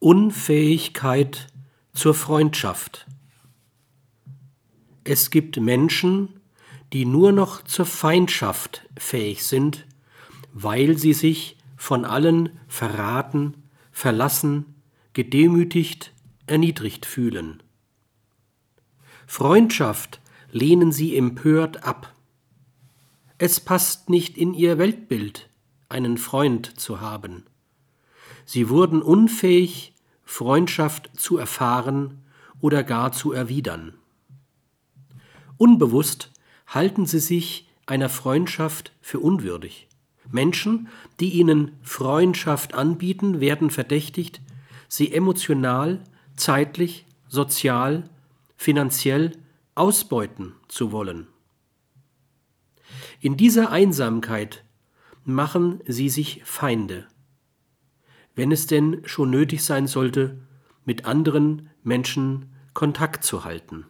Unfähigkeit zur Freundschaft. Es gibt Menschen, die nur noch zur Feindschaft fähig sind, weil sie sich von allen verraten, verlassen, gedemütigt, erniedrigt fühlen. Freundschaft lehnen sie empört ab. Es passt nicht in ihr Weltbild, einen Freund zu haben. Sie wurden unfähig, Freundschaft zu erfahren oder gar zu erwidern. Unbewusst halten sie sich einer Freundschaft für unwürdig. Menschen, die ihnen Freundschaft anbieten, werden verdächtigt, sie emotional, zeitlich, sozial, finanziell ausbeuten zu wollen. In dieser Einsamkeit machen sie sich Feinde wenn es denn schon nötig sein sollte, mit anderen Menschen Kontakt zu halten.